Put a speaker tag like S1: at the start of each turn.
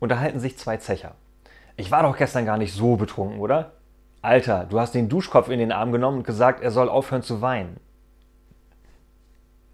S1: unterhalten sich zwei Zecher. Ich war doch gestern gar nicht so betrunken, oder? Alter, du hast den Duschkopf in den Arm genommen und gesagt, er soll aufhören zu weinen.